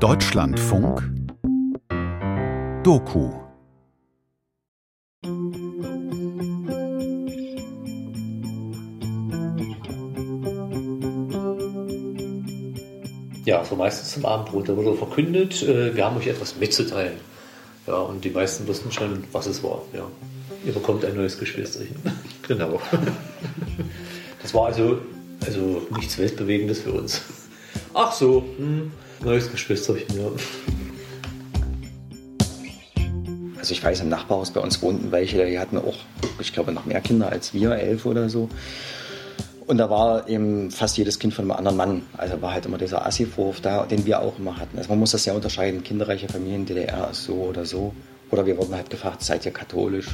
Deutschlandfunk Doku Ja, so meistens zum Abendbrot. Da wurde verkündet, äh, wir haben euch etwas mitzuteilen. Ja, und die meisten wussten schon, was es war. Ja. Ihr bekommt ein neues Geschwisterchen. genau. Das war also, also nichts Weltbewegendes für uns. Ach so, hm, neues Geschwisterchen, ja. Also ich weiß, im Nachbarhaus bei uns wohnten welche, die hatten auch, ich glaube, noch mehr Kinder als wir, elf oder so. Und da war eben fast jedes Kind von einem anderen Mann. Also war halt immer dieser Assi-Vorwurf da, den wir auch immer hatten. Also man muss das ja unterscheiden, kinderreiche Familien, DDR ist so oder so. Oder wir wurden halt gefragt, seid ihr katholisch?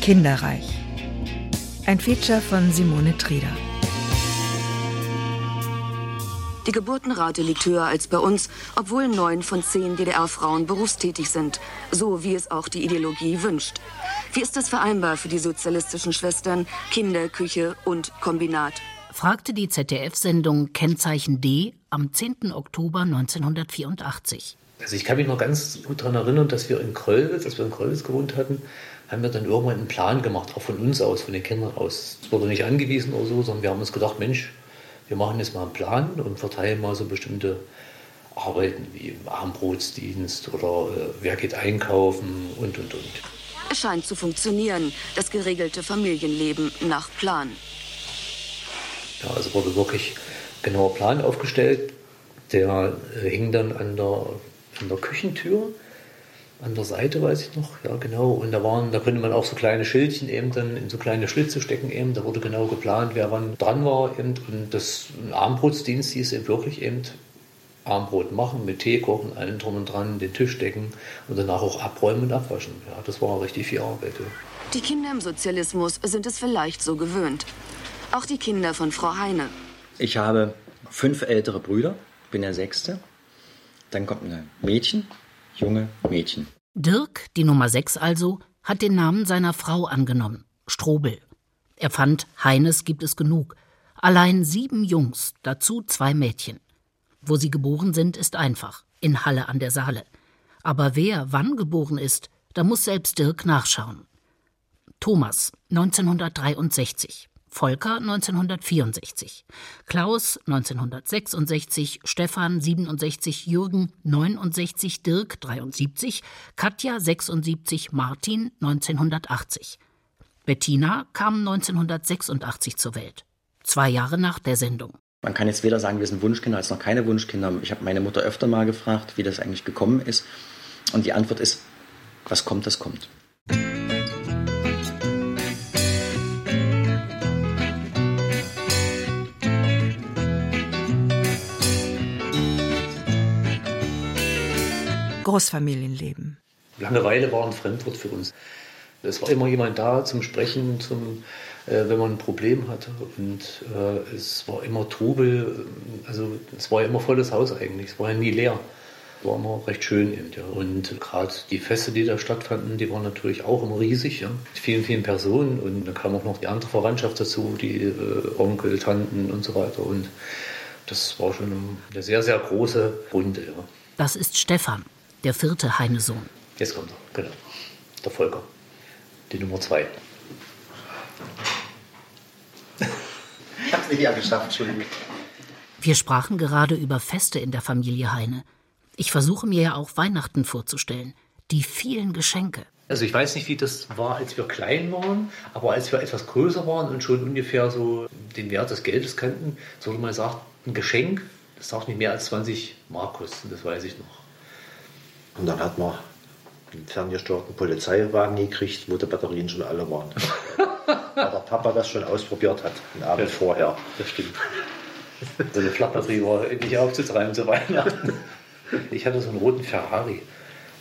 Kinderreich. Ein Feature von Simone Trieder. Die Geburtenrate liegt höher als bei uns, obwohl neun von zehn DDR-Frauen berufstätig sind, so wie es auch die Ideologie wünscht. Wie ist das vereinbar für die sozialistischen Schwestern, Kinder, Küche und Kombinat? fragte die ZDF-Sendung Kennzeichen D am 10. Oktober 1984. Also ich kann mich noch ganz gut daran erinnern, dass wir in Kröllwitz, als wir in Kröllwitz gewohnt hatten, haben wir dann irgendwann einen Plan gemacht, auch von uns aus, von den Kindern aus. Es wurde nicht angewiesen oder so, sondern wir haben uns gedacht, Mensch, wir machen jetzt mal einen Plan und verteilen mal so bestimmte Arbeiten wie Armbrotsdienst oder äh, wer geht einkaufen und und und. Es scheint zu funktionieren, das geregelte Familienleben nach Plan. Ja, also wurde wirklich genauer Plan aufgestellt. Der äh, hing dann an der, an der Küchentür an der Seite, weiß ich noch, ja genau. Und da waren, da konnte man auch so kleine Schildchen eben dann in so kleine Schlitze stecken eben. Da wurde genau geplant, wer wann dran war eben. Und das Armbrotsdienst hieß eben wirklich eben Armbrot machen, mit Tee kochen, allen drum und dran, den Tisch decken und danach auch abräumen und abwaschen. Ja, das war richtig viel Arbeit. Ja. Die Kinder im Sozialismus sind es vielleicht so gewöhnt. Auch die Kinder von Frau Heine. Ich habe fünf ältere Brüder, bin der sechste. Dann kommt ein Mädchen, junge Mädchen. Dirk, die Nummer 6 also, hat den Namen seiner Frau angenommen, Strobel. Er fand, Heines gibt es genug. Allein sieben Jungs, dazu zwei Mädchen. Wo sie geboren sind, ist einfach, in Halle an der Saale. Aber wer wann geboren ist, da muss selbst Dirk nachschauen. Thomas, 1963. Volker 1964, Klaus 1966, Stefan 67, Jürgen 69, Dirk 73, Katja 76, Martin 1980. Bettina kam 1986 zur Welt, zwei Jahre nach der Sendung. Man kann jetzt weder sagen, wir sind Wunschkinder als noch keine Wunschkinder. Ich habe meine Mutter öfter mal gefragt, wie das eigentlich gekommen ist. Und die Antwort ist, was kommt, das kommt. Großfamilienleben. Langeweile war ein Fremdwort für uns. Es war immer jemand da zum Sprechen, zum, äh, wenn man ein Problem hatte. Und äh, es war immer Trubel. Also es war ja immer volles Haus eigentlich. Es war ja nie leer. Es war immer recht schön. Eben, ja. Und gerade die Feste, die da stattfanden, die waren natürlich auch immer riesig. Ja. Mit vielen, vielen Personen. Und dann kam auch noch die andere Verwandtschaft dazu, die äh, Onkel, Tanten und so weiter. Und das war schon eine sehr, sehr große Runde. Ja. Das ist Stefan der vierte Heinesohn. Jetzt kommt er, genau. Der Volker, die Nummer zwei. Ich hab's nicht eher geschafft, Entschuldigung. Wir sprachen gerade über Feste in der Familie Heine. Ich versuche mir ja auch Weihnachten vorzustellen. Die vielen Geschenke. Also ich weiß nicht, wie das war, als wir klein waren, aber als wir etwas größer waren und schon ungefähr so den Wert des Geldes kannten, so mal gesagt, ein Geschenk, das darf nicht mehr als 20 Mark kosten, das weiß ich noch. Und dann hat man einen ferngesteuerten Polizeiwagen gekriegt, wo die Batterien schon alle waren. Weil der Papa das schon ausprobiert hat, den Abend ja, vorher. Das stimmt. So eine Flachbatterie war endlich aufzutreiben zu Weihnachten. Ich hatte so einen roten Ferrari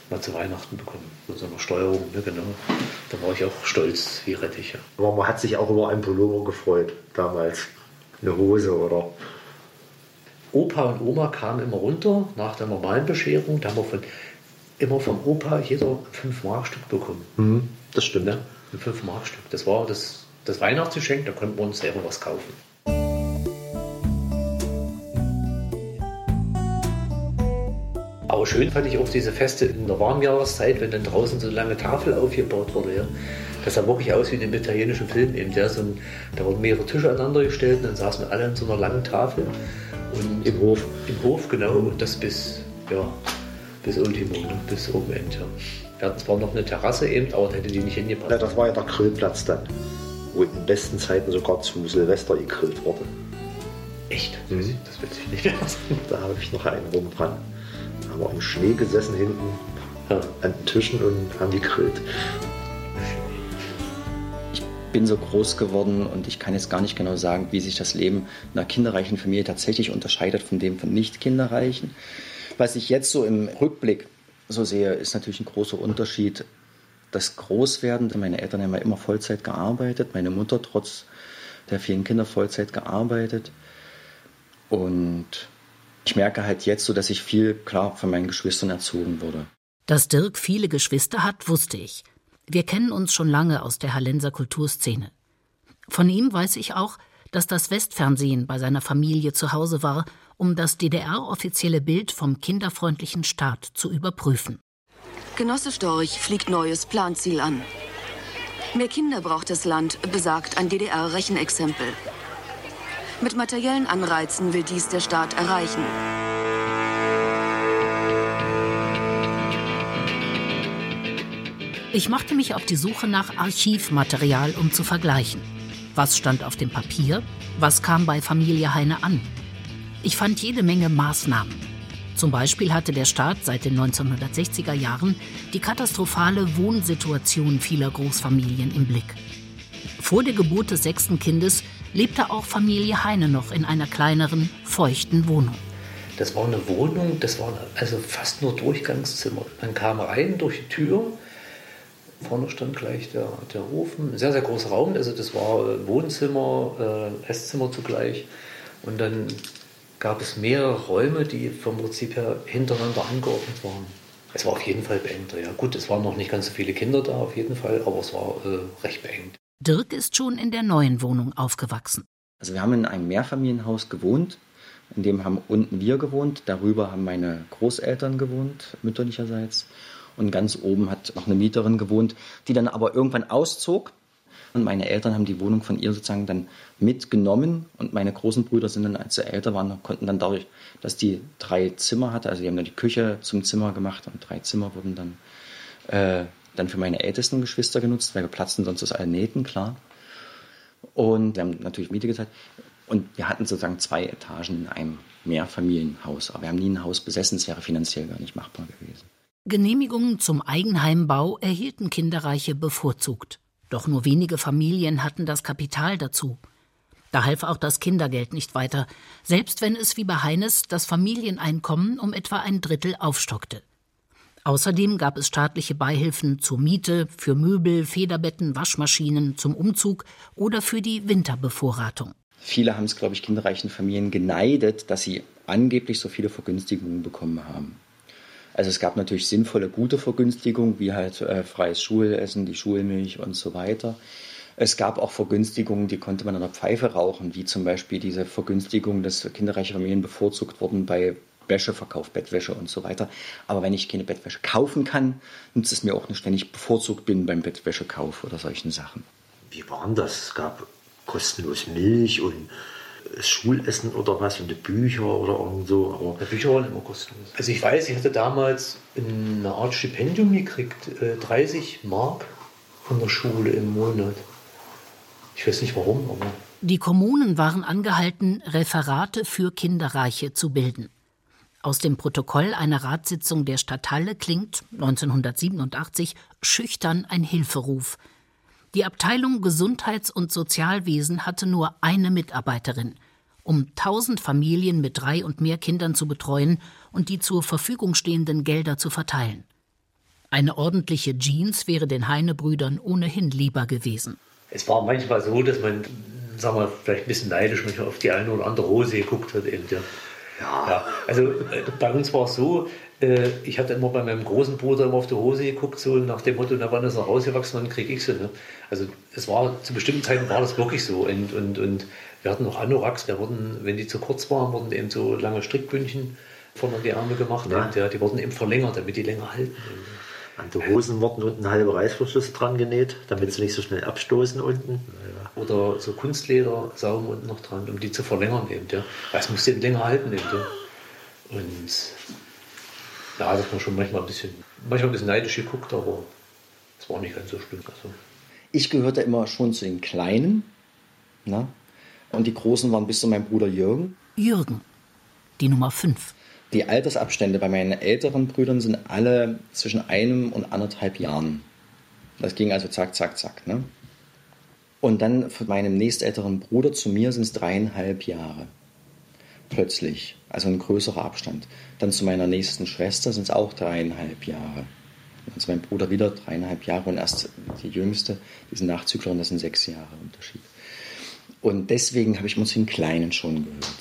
mal zu Weihnachten bekommen. Mit so einer Steuerung, ne, genau. Da war ich auch stolz wie Rettich. Ja. Aber man hat sich auch über einen Pullover gefreut, damals. Eine Hose oder. Opa und Oma kamen immer runter nach der normalen Bescherung. Da haben wir von immer vom Opa jeder 5 Mark Stück bekommen. Mhm, das stimmt. Ja, ein 5 Mark Stück. Das war das, das Weihnachtsgeschenk, da konnten wir uns selber was kaufen. Aber schön fand ich auch diese Feste in der Warmjahreszeit, wenn dann draußen so eine lange Tafel aufgebaut wurde. Ja. Das sah wirklich aus wie in dem italienischen Film. Eben der so ein, da wurden mehrere Tische aneinander gestellt und dann saßen alle an so einer langen Tafel. Und Im Hof. Im Hof, genau. Mhm. Und das bis, ja, bis Ultimo, ne? bis oben End. Ja. Wir hatten zwar noch eine Terrasse eben, aber da hätte die nicht hingepasst. Ja, das war ja der Grillplatz dann, wo in den besten Zeiten sogar zu Silvester gegrillt wurde. Echt? Das weiß ich, das weiß ich nicht. Da habe ich noch Erinnerungen dran. Da haben wir im Schnee gesessen hinten Ja. an den Tischen und haben gegrillt. Ich bin so groß geworden und ich kann jetzt gar nicht genau sagen, wie sich das Leben einer kinderreichen Familie tatsächlich unterscheidet von dem von nicht kinderreichen. Was ich jetzt so im Rückblick so sehe, ist natürlich ein großer Unterschied. Das Großwerden, meine Eltern haben ja immer Vollzeit gearbeitet, meine Mutter trotz der vielen Kinder Vollzeit gearbeitet. Und ich merke halt jetzt so, dass ich viel klar von meinen Geschwistern erzogen wurde. Dass Dirk viele Geschwister hat, wusste ich. Wir kennen uns schon lange aus der Hallenser Kulturszene. Von ihm weiß ich auch, dass das Westfernsehen bei seiner Familie zu Hause war, um das DDR-offizielle Bild vom kinderfreundlichen Staat zu überprüfen. Genosse Storch fliegt neues Planziel an. Mehr Kinder braucht das Land, besagt ein DDR-Rechenexempel. Mit materiellen Anreizen will dies der Staat erreichen. Ich machte mich auf die Suche nach Archivmaterial, um zu vergleichen. Was stand auf dem Papier? Was kam bei Familie Heine an? Ich fand jede Menge Maßnahmen. Zum Beispiel hatte der Staat seit den 1960er Jahren die katastrophale Wohnsituation vieler Großfamilien im Blick. Vor der Geburt des sechsten Kindes lebte auch Familie Heine noch in einer kleineren, feuchten Wohnung. Das war eine Wohnung, das waren also fast nur Durchgangszimmer. Man kam rein durch die Tür, vorne stand gleich der, der Ofen, ein sehr, sehr großer Raum, also das war äh, Wohnzimmer, äh, Esszimmer zugleich. Und dann gab es mehrere Räume, die vom Prinzip her hintereinander angeordnet waren. Es war auf jeden Fall beengter, ja. Gut, es waren noch nicht ganz so viele Kinder da, auf jeden Fall, aber es war äh, recht beengt. Dirk ist schon in der neuen Wohnung aufgewachsen. Also wir haben in einem Mehrfamilienhaus gewohnt, in dem haben unten wir gewohnt, darüber haben meine Großeltern gewohnt, mütterlicherseits. Und ganz oben hat noch eine Mieterin gewohnt, die dann aber irgendwann auszog. Und meine Eltern haben die Wohnung von ihr sozusagen dann mitgenommen. Und meine großen Brüder sind dann, als sie älter waren, konnten dann dadurch, dass die drei Zimmer hatte, also die haben dann die Küche zum Zimmer gemacht und drei Zimmer wurden dann, äh, dann für meine ältesten Geschwister genutzt, weil wir platzten sonst aus allen Nähten, klar. Und wir haben natürlich Miete gezahlt. Und wir hatten sozusagen zwei Etagen in einem Mehrfamilienhaus. Aber wir haben nie ein Haus besessen, es wäre finanziell gar nicht machbar gewesen. Genehmigungen zum Eigenheimbau erhielten Kinderreiche bevorzugt. Doch nur wenige Familien hatten das Kapital dazu. Da half auch das Kindergeld nicht weiter, selbst wenn es wie bei Heines das Familieneinkommen um etwa ein Drittel aufstockte. Außerdem gab es staatliche Beihilfen zur Miete, für Möbel, Federbetten, Waschmaschinen, zum Umzug oder für die Winterbevorratung. Viele haben es, glaube ich, kinderreichen Familien geneidet, dass sie angeblich so viele Vergünstigungen bekommen haben. Also es gab natürlich sinnvolle, gute Vergünstigungen, wie halt äh, freies Schulessen, die Schulmilch und so weiter. Es gab auch Vergünstigungen, die konnte man an der Pfeife rauchen, wie zum Beispiel diese Vergünstigung, dass kinderreiche Familien bevorzugt wurden bei Wäscheverkauf, Bettwäsche und so weiter. Aber wenn ich keine Bettwäsche kaufen kann, nützt es mir auch nicht, wenn ich bevorzugt bin beim Bettwäschekauf oder solchen Sachen. Wie war denn das? Es gab kostenlos Milch und Schulessen oder was und die Bücher oder irgend so. Aber Die Bücher waren immer kostenlos. Also ich weiß, ich hatte damals eine Art Stipendium gekriegt, äh, 30 Mark von der Schule im Monat. Ich weiß nicht warum, aber Die Kommunen waren angehalten, Referate für Kinderreiche zu bilden. Aus dem Protokoll einer Ratssitzung der Stadthalle klingt 1987 schüchtern ein Hilferuf. Die Abteilung Gesundheits- und Sozialwesen hatte nur eine Mitarbeiterin, um 1000 Familien mit drei und mehr Kindern zu betreuen und die zur Verfügung stehenden Gelder zu verteilen. Eine ordentliche Jeans wäre den Heine-Brüdern ohnehin lieber gewesen. Es war manchmal so, dass man, sagen wir, vielleicht ein bisschen neidisch manchmal auf die eine oder andere Hose geguckt hat. Eben, ja. Ja, also äh, bei uns war es so, äh, ich hatte immer bei meinem großen Bruder immer auf die Hose geguckt, so nach dem Motto, na wann ist er rausgewachsen, dann kriege ich sie. Ne? Also es war zu bestimmten Zeiten war das wirklich so. Und, und, und wir hatten noch Anoraks, der wurden, wenn die zu kurz waren, wurden eben so lange Strickbündchen vorne die Ärmel gemacht. Ja. ja. die wurden eben verlängert, damit die länger halten. An die Hosen wurden unten halbe Reißverschluss dran genäht, damit sie nicht so schnell abstoßen unten. Oder so Kunstledersaum unten noch dran, um die zu verlängern eben. Ja. Es muss eben länger halten eben. Ja. Und ja, das war schon manchmal ein bisschen, manchmal ein bisschen neidisch geguckt, aber es war nicht ganz so schlimm. Also. Ich gehörte immer schon zu den Kleinen. Na? Und die Großen waren bis zu meinem Bruder Jürgen. Jürgen, die Nummer 5. Die Altersabstände bei meinen älteren Brüdern sind alle zwischen einem und anderthalb Jahren. Das ging also zack, zack, zack. Ne? Und dann von meinem nächstälteren Bruder zu mir sind es dreieinhalb Jahre. Plötzlich. Also ein größerer Abstand. Dann zu meiner nächsten Schwester sind es auch dreieinhalb Jahre. Dann zu meinem Bruder wieder dreieinhalb Jahre und erst die jüngste, diesen Nachzügler, und das sind sechs Jahre Unterschied. Und deswegen habe ich uns den Kleinen schon gehört.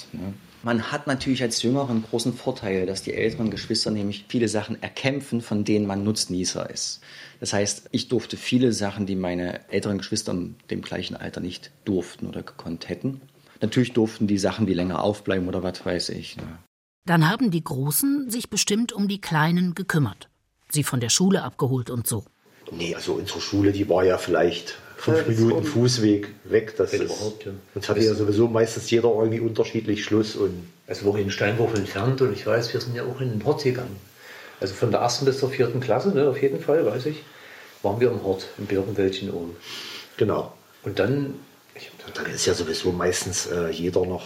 Man hat natürlich als Jünger einen großen Vorteil, dass die älteren Geschwister nämlich viele Sachen erkämpfen, von denen man Nutznießer ist. Das heißt, ich durfte viele Sachen, die meine älteren Geschwister in dem gleichen Alter nicht durften oder gekonnt hätten. Natürlich durften die Sachen, die länger aufbleiben oder was weiß ich. Ne? Dann haben die Großen sich bestimmt um die Kleinen gekümmert. Sie von der Schule abgeholt und so. Nee, also unsere Schule, die war ja vielleicht fünf ja, Minuten Fußweg weg. Das ist, überhaupt, ja. Uns hatte ja sowieso meistens jeder irgendwie unterschiedlich Schluss. Und also wir in Steinwurf entfernt und ich weiß, wir sind ja auch in den Hort gegangen. Also von der ersten bis zur vierten Klasse, ne, auf jeden Fall, weiß ich, waren wir im Hort, im Birkenwäldchen oben. Genau. Und dann... und dann ist ja sowieso meistens äh, jeder noch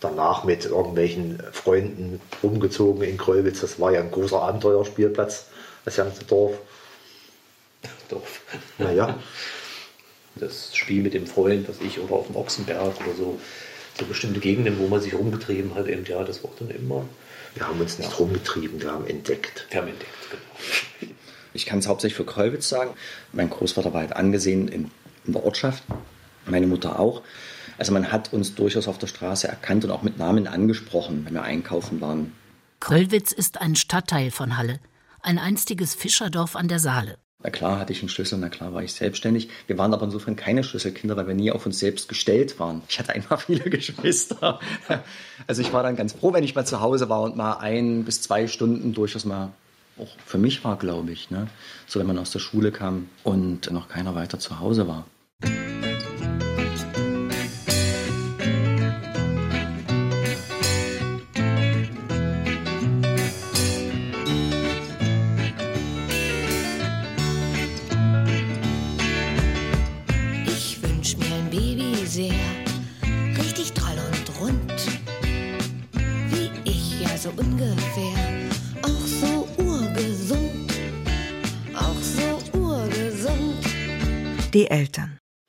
danach mit irgendwelchen Freunden rumgezogen in Kröwitz. Das war ja ein großer Abenteuerspielplatz, das ganze Dorf. Dorf. Naja. das Spiel mit dem Freund, was ich, oder auf dem Ochsenberg oder so, so bestimmte Gegenden, wo man sich rumgetrieben hat, eben, ja, das war dann immer. Wir haben uns nicht ja. rumgetrieben, wir haben entdeckt. Wir haben entdeckt, genau. Ich kann es hauptsächlich für Kreuwitz sagen. Mein Großvater war halt angesehen in, in der Ortschaft, meine Mutter auch. Also man hat uns durchaus auf der Straße erkannt und auch mit Namen angesprochen, wenn wir einkaufen waren. Kröllwitz ist ein Stadtteil von Halle, ein einstiges Fischerdorf an der Saale. Na klar hatte ich einen Schlüssel, na klar war ich selbstständig. Wir waren aber insofern keine Schlüsselkinder, weil wir nie auf uns selbst gestellt waren. Ich hatte einfach viele Geschwister. Also ich war dann ganz froh, wenn ich mal zu Hause war und mal ein bis zwei Stunden durchaus mal auch für mich war, glaube ich. Ne? So wenn man aus der Schule kam und noch keiner weiter zu Hause war.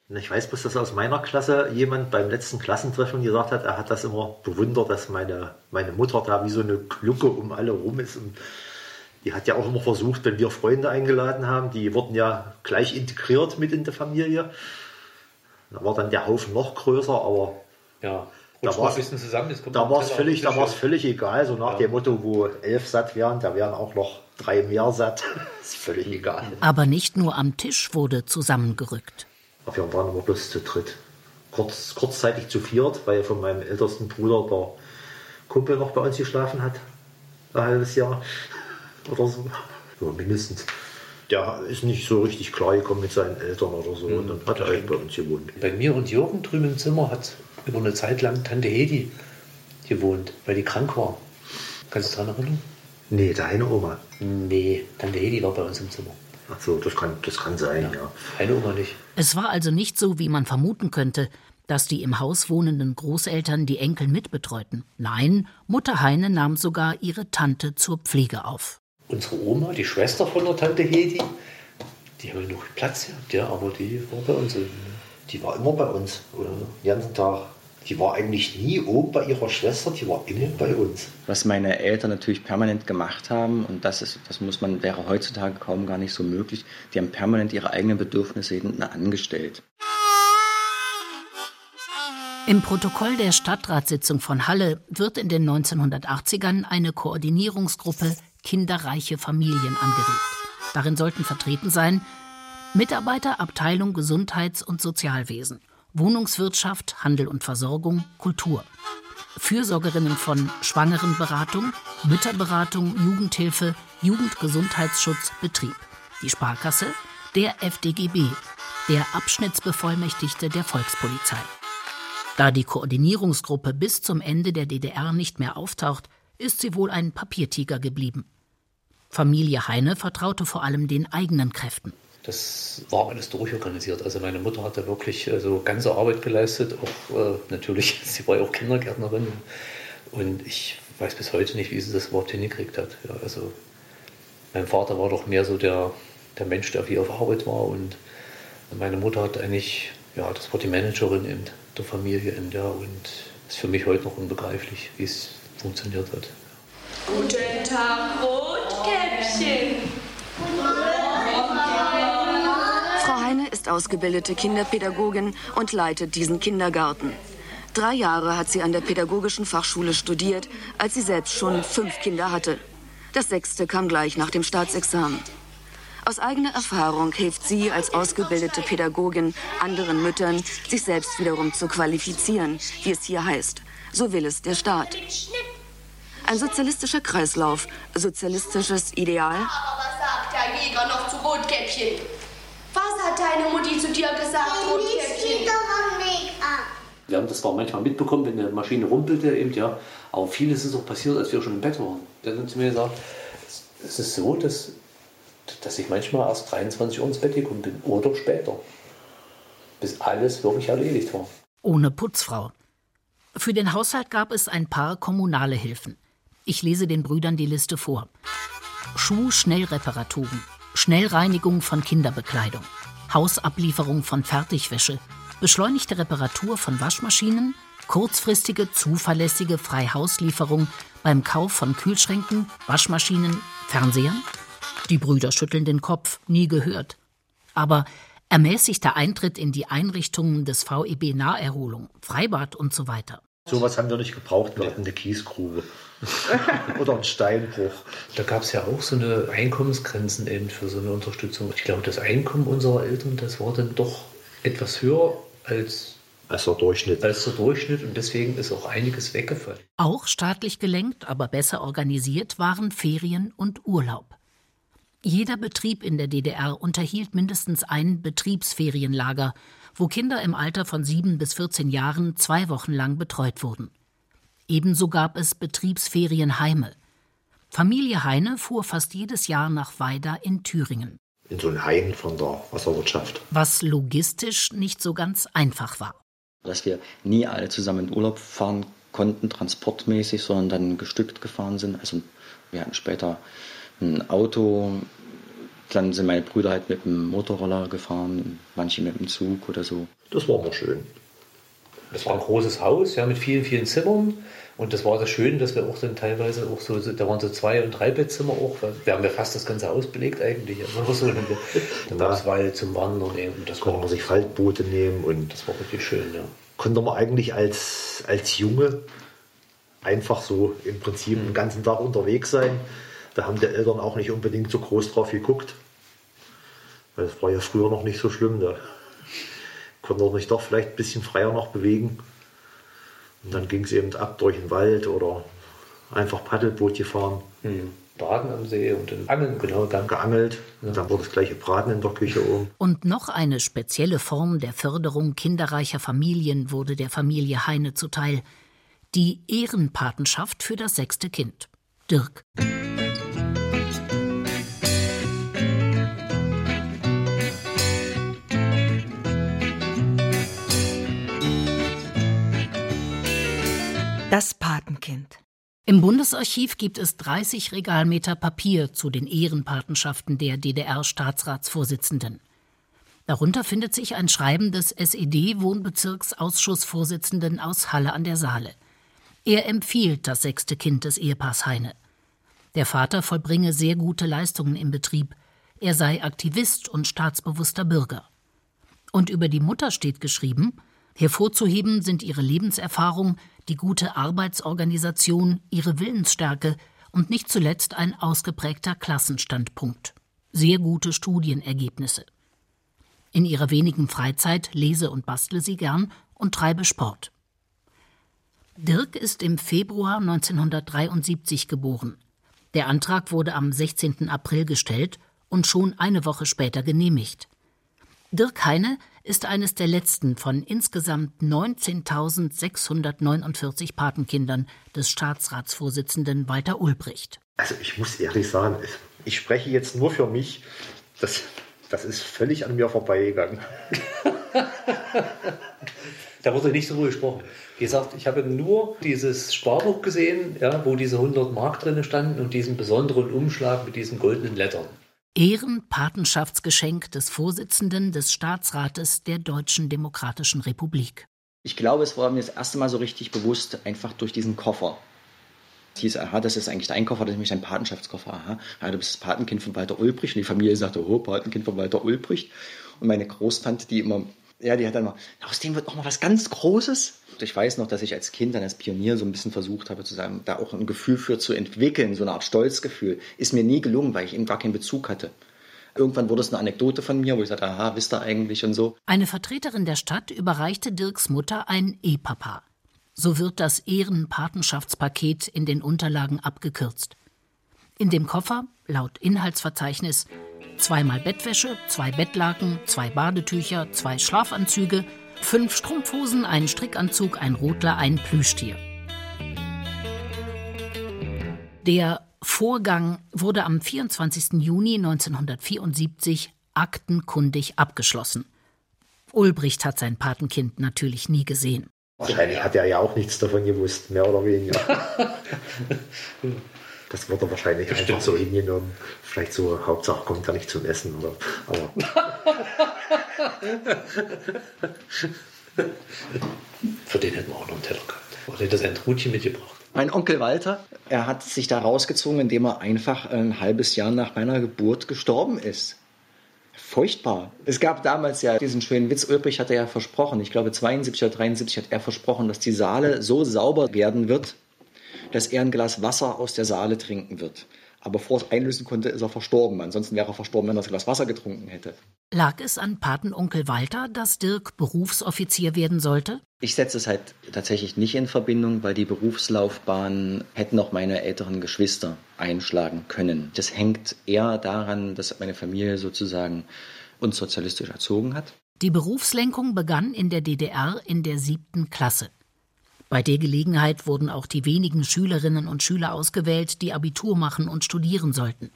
Ich weiß bloß, dass aus meiner Klasse jemand beim letzten Klassentreffen gesagt hat, er hat das immer bewundert, dass meine, meine Mutter da wie so eine Glucke um alle rum ist. Und die hat ja auch immer versucht, wenn wir Freunde eingeladen haben, die wurden ja gleich integriert mit in die Familie. Da war dann der Haufen noch größer, aber ja, da war es völlig, völlig egal, so nach ja. dem Motto, wo elf satt wären, da wären auch noch drei mehr satt. ist völlig egal. Aber nicht nur am Tisch wurde zusammengerückt. Wir waren immer bloß zu dritt. Kurz, kurzzeitig zu viert, weil von meinem ältesten Bruder der Kumpel noch bei uns geschlafen hat. Ein halbes Jahr oder so. Ja, mindestens. Der ist nicht so richtig klar gekommen mit seinen Eltern oder so. Mhm. Und dann hat er halt bei uns gewohnt. Bei mir und Jürgen drüben im Zimmer hat über eine Zeit lang Tante Hedi gewohnt, weil die krank war. Kannst du dich daran erinnern? Nee, deine Oma. Nee, Tante Hedi war bei uns im Zimmer. Ach so, das kann, das kann sein, ja. ja. Deine Oma nicht. Es war also nicht so, wie man vermuten könnte, dass die im Haus wohnenden Großeltern die Enkel mitbetreuten. Nein, Mutter Heine nahm sogar ihre Tante zur Pflege auf. Unsere Oma, die Schwester von der Tante Hedi, die haben noch Platz gehabt, ja, aber die war bei uns. Die war immer bei uns, oder? Den ganzen Tag die war eigentlich nie oben bei ihrer Schwester, die war immer bei uns. Was meine Eltern natürlich permanent gemacht haben, und das ist, das muss man, wäre heutzutage kaum gar nicht so möglich, die haben permanent ihre eigenen Bedürfnisse hinten angestellt. Im Protokoll der Stadtratssitzung von Halle wird in den 1980ern eine Koordinierungsgruppe Kinderreiche Familien angeregt. Darin sollten vertreten sein Mitarbeiter Abteilung Gesundheits- und Sozialwesen, Wohnungswirtschaft, Handel und Versorgung, Kultur. Fürsorgerinnen von Schwangerenberatung, Mütterberatung, Jugendhilfe, Jugendgesundheitsschutz, Betrieb. Die Sparkasse, der FDGB, der Abschnittsbevollmächtigte der Volkspolizei. Da die Koordinierungsgruppe bis zum Ende der DDR nicht mehr auftaucht, ist sie wohl ein Papiertiger geblieben. Familie Heine vertraute vor allem den eigenen Kräften. Das war alles durchorganisiert. Also meine Mutter hat da wirklich also ganze Arbeit geleistet. Auch äh, natürlich, sie war ja auch Kindergärtnerin. Und ich weiß bis heute nicht, wie sie das überhaupt hingekriegt hat. Ja, also mein Vater war doch mehr so der, der Mensch, der viel auf Arbeit war. Und meine Mutter hat eigentlich, ja, das war die Managerin in der Familie in der und ist für mich heute noch unbegreiflich, wie es funktioniert hat. Guten Tag, Rotkäppchen. Heine ist ausgebildete Kinderpädagogin und leitet diesen Kindergarten. Drei Jahre hat sie an der Pädagogischen Fachschule studiert, als sie selbst schon fünf Kinder hatte. Das sechste kam gleich nach dem Staatsexamen. Aus eigener Erfahrung hilft sie als ausgebildete Pädagogin anderen Müttern, sich selbst wiederum zu qualifizieren, wie es hier heißt. So will es der Staat. Ein sozialistischer Kreislauf, sozialistisches Ideal. Aber was sagt der Jäger noch zu Rotkäppchen? Was hat deine Mutti zu dir gesagt, Rotkäppchen? Wir haben das zwar manchmal mitbekommen, wenn eine Maschine rumpelte, eben, ja, aber vieles ist auch passiert, als wir schon im Bett waren. Der hat zu mir gesagt, es ist so, dass dass ich manchmal erst 23 Uhr ins Bett gekommen bin oder später, bis alles wirklich erledigt war. Ohne Putzfrau. Für den Haushalt gab es ein paar kommunale Hilfen. Ich lese den Brüdern die Liste vor. Schuh-Schnellreparaturen, Schnellreinigung von Kinderbekleidung, Hausablieferung von Fertigwäsche, beschleunigte Reparatur von Waschmaschinen, kurzfristige, zuverlässige Freihauslieferung beim Kauf von Kühlschränken, Waschmaschinen, Fernsehern, die Brüder schütteln den Kopf, nie gehört. Aber ermäßigter Eintritt in die Einrichtungen des VEB Naherholung, Freibad und so weiter. Sowas haben wir nicht gebraucht, wir hatten eine Kiesgrube. Oder einen Steinbruch. Da gab es ja auch so eine Einkommensgrenzen eben für so eine Unterstützung. Ich glaube, das Einkommen unserer Eltern, das war dann doch etwas höher als als der Durchschnitt. Als der Durchschnitt und deswegen ist auch einiges weggefallen. Auch staatlich gelenkt, aber besser organisiert waren Ferien und Urlaub. Jeder Betrieb in der DDR unterhielt mindestens ein Betriebsferienlager, wo Kinder im Alter von sieben bis 14 Jahren zwei Wochen lang betreut wurden. Ebenso gab es Betriebsferienheime. Familie Heine fuhr fast jedes Jahr nach Weida in Thüringen. In so ein Hain von der Wasserwirtschaft. Was logistisch nicht so ganz einfach war. Dass wir nie alle zusammen in Urlaub fahren konnten, transportmäßig, sondern dann gestückt gefahren sind. Also wir hatten später ein Auto. Dann sind meine Brüder halt mit dem Motorroller gefahren, manche mit dem Zug oder so. Das war mal schön. Das war ein großes Haus, ja, mit vielen, vielen Zimmern. Und das war das Schöne, dass wir auch dann teilweise auch so, da waren so zwei- und drei Bettzimmer auch. Wir haben ja fast das Ganze Haus belegt eigentlich. Aber so, dann gab es Wald zum Wandern eben. Das konnte man sich Faltboote nehmen und das war richtig schön, ja. Konnte man eigentlich als, als Junge einfach so im Prinzip den ganzen Tag unterwegs sein. Da haben die Eltern auch nicht unbedingt so groß drauf geguckt. Weil das war ja früher noch nicht so schlimm. Da konnte man sich doch vielleicht ein bisschen freier noch bewegen. Und dann ging es eben ab durch den Wald oder einfach Paddelboot gefahren. Mhm. Baden am See und dann Angeln, genau, dann geangelt. Ja. Und dann wurde das gleiche Braten in der Küche oben. Und noch eine spezielle Form der Förderung kinderreicher Familien wurde der Familie Heine zuteil. Die Ehrenpatenschaft für das sechste Kind. Dirk. Patenkind. Im Bundesarchiv gibt es 30 Regalmeter Papier zu den Ehrenpatenschaften der DDR-Staatsratsvorsitzenden. Darunter findet sich ein Schreiben des SED-Wohnbezirksausschussvorsitzenden aus Halle an der Saale. Er empfiehlt das sechste Kind des Ehepaars Heine. Der Vater vollbringe sehr gute Leistungen im Betrieb. Er sei Aktivist und staatsbewusster Bürger. Und über die Mutter steht geschrieben, hervorzuheben sind ihre Lebenserfahrung, die gute Arbeitsorganisation, ihre Willensstärke und nicht zuletzt ein ausgeprägter Klassenstandpunkt. Sehr gute Studienergebnisse. In ihrer wenigen Freizeit lese und bastle sie gern und treibe Sport. Dirk ist im Februar 1973 geboren. Der Antrag wurde am 16. April gestellt und schon eine Woche später genehmigt. Dirk Heine ist eines der letzten von insgesamt 19.649 Patenkindern des Staatsratsvorsitzenden Walter Ulbricht. Also ich muss ehrlich sagen, ich spreche jetzt nur für mich. Das, das ist völlig an mir vorbeigegangen. da wurde nicht so gesprochen. Wie gesagt, ich habe nur dieses Sparbuch gesehen, ja, wo diese 100 Mark drin standen und diesen besonderen Umschlag mit diesen goldenen Lettern. Ehrenpatenschaftsgeschenk des Vorsitzenden des Staatsrates der Deutschen Demokratischen Republik. Ich glaube, es war mir das erste Mal so richtig bewusst, einfach durch diesen Koffer. Es hieß, aha, das ist eigentlich dein Koffer, das ist nämlich dein Patenschaftskoffer. Aha, ja, du bist das Patenkind von Walter Ulbricht. Und die Familie sagte, oh, Patenkind von Walter Ulbricht. Und meine Großtante, die immer ja, die hat dann mal, aus dem wird noch mal was ganz Großes. Ich weiß noch, dass ich als Kind, dann als Pionier so ein bisschen versucht habe, zu sagen, da auch ein Gefühl für zu entwickeln, so eine Art Stolzgefühl. Ist mir nie gelungen, weil ich eben gar keinen Bezug hatte. Irgendwann wurde es eine Anekdote von mir, wo ich sagte, aha, wisst ihr eigentlich und so. Eine Vertreterin der Stadt überreichte Dirks Mutter ein E-Papa. So wird das Ehrenpatenschaftspaket in den Unterlagen abgekürzt. In dem Koffer, laut Inhaltsverzeichnis, zweimal Bettwäsche, zwei Bettlaken, zwei Badetücher, zwei Schlafanzüge, fünf Strumpfhosen, ein Strickanzug, ein Rotler, ein Plüschtier. Der Vorgang wurde am 24. Juni 1974 aktenkundig abgeschlossen. Ulbricht hat sein Patenkind natürlich nie gesehen. Wahrscheinlich hat er ja auch nichts davon gewusst, mehr oder weniger. Das wird er wahrscheinlich Bestimmt. einfach so hingenommen. Vielleicht so, Hauptsache kommt er nicht zum Essen. Oder, aber. Für den hätten wir auch noch einen Teller gehabt. Oder hätte sein Trutchen mitgebracht. Mein Onkel Walter, er hat sich da rausgezogen, indem er einfach ein halbes Jahr nach meiner Geburt gestorben ist. Furchtbar. Es gab damals ja diesen schönen Witz, Ulbrich hatte ja versprochen, ich glaube 72 oder 73 hat er versprochen, dass die Saale so sauber werden wird, dass er ein Glas Wasser aus der Saale trinken wird. Aber bevor es einlösen konnte, ist er verstorben. Ansonsten wäre er verstorben, wenn er das Glas Wasser getrunken hätte. Lag es an Patenonkel Walter, dass Dirk Berufsoffizier werden sollte? Ich setze es halt tatsächlich nicht in Verbindung, weil die Berufslaufbahn hätten auch meine älteren Geschwister einschlagen können. Das hängt eher daran, dass meine Familie sozusagen uns sozialistisch erzogen hat. Die Berufslenkung begann in der DDR in der siebten Klasse. Bei der Gelegenheit wurden auch die wenigen Schülerinnen und Schüler ausgewählt, die Abitur machen und studieren sollten.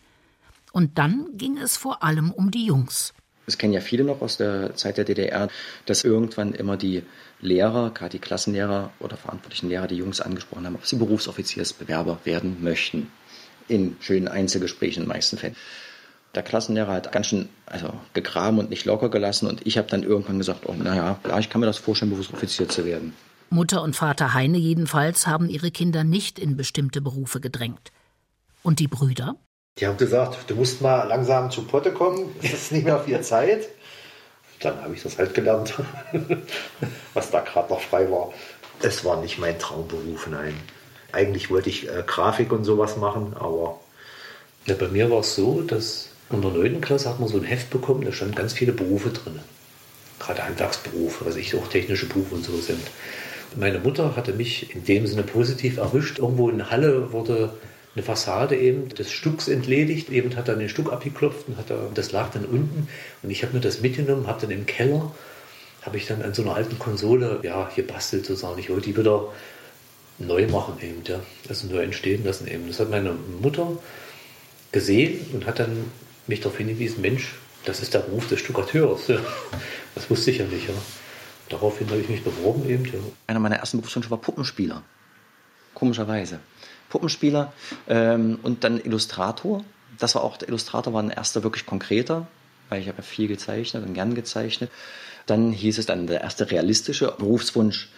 Und dann ging es vor allem um die Jungs. Das kennen ja viele noch aus der Zeit der DDR, dass irgendwann immer die Lehrer, gerade die Klassenlehrer oder verantwortlichen Lehrer, die Jungs angesprochen haben, ob sie Berufsoffiziersbewerber werden möchten. In schönen Einzelgesprächen in den meisten Fällen. Der Klassenlehrer hat ganz schön also, gegraben und nicht locker gelassen und ich habe dann irgendwann gesagt, oh, naja, klar, ich kann mir das vorstellen, Berufsoffizier zu werden. Mutter und Vater Heine jedenfalls haben ihre Kinder nicht in bestimmte Berufe gedrängt. Und die Brüder? Die haben gesagt, du musst mal langsam zu Potte kommen, es ist nicht mehr viel Zeit. Dann habe ich das halt gelernt, was da gerade noch frei war. Es war nicht mein Traumberuf, nein. Eigentlich wollte ich äh, Grafik und sowas machen, aber. Ja, bei mir war es so, dass in der 9. Klasse hat man so ein Heft bekommen, da standen ganz viele Berufe drin. Gerade Handwerksberufe, was ich auch technische Berufe und so sind. Meine Mutter hatte mich in dem Sinne positiv erwischt. Irgendwo in der Halle wurde eine Fassade eben des Stucks entledigt, eben hat dann den Stuck abgeklopft und hat da, das lag dann unten und ich habe mir das mitgenommen, habe dann im Keller, habe ich dann an so einer alten Konsole, ja, hier bastelt sozusagen, ich wollte die wieder neu machen eben, ja, also neu entstehen lassen eben. Das hat meine Mutter gesehen und hat dann mich darauf hingewiesen, Mensch, das ist der Beruf des Stuckateurs. Ja. Das wusste ich ja nicht, ja daraufhin habe ich mich beworben eben. Ja. Einer meiner ersten Berufswünsche war Puppenspieler. Komischerweise. Puppenspieler ähm, und dann Illustrator. Das war auch, der Illustrator war ein erster wirklich konkreter, weil ich habe ja viel gezeichnet und gern gezeichnet. Dann hieß es dann, der erste realistische Berufswunsch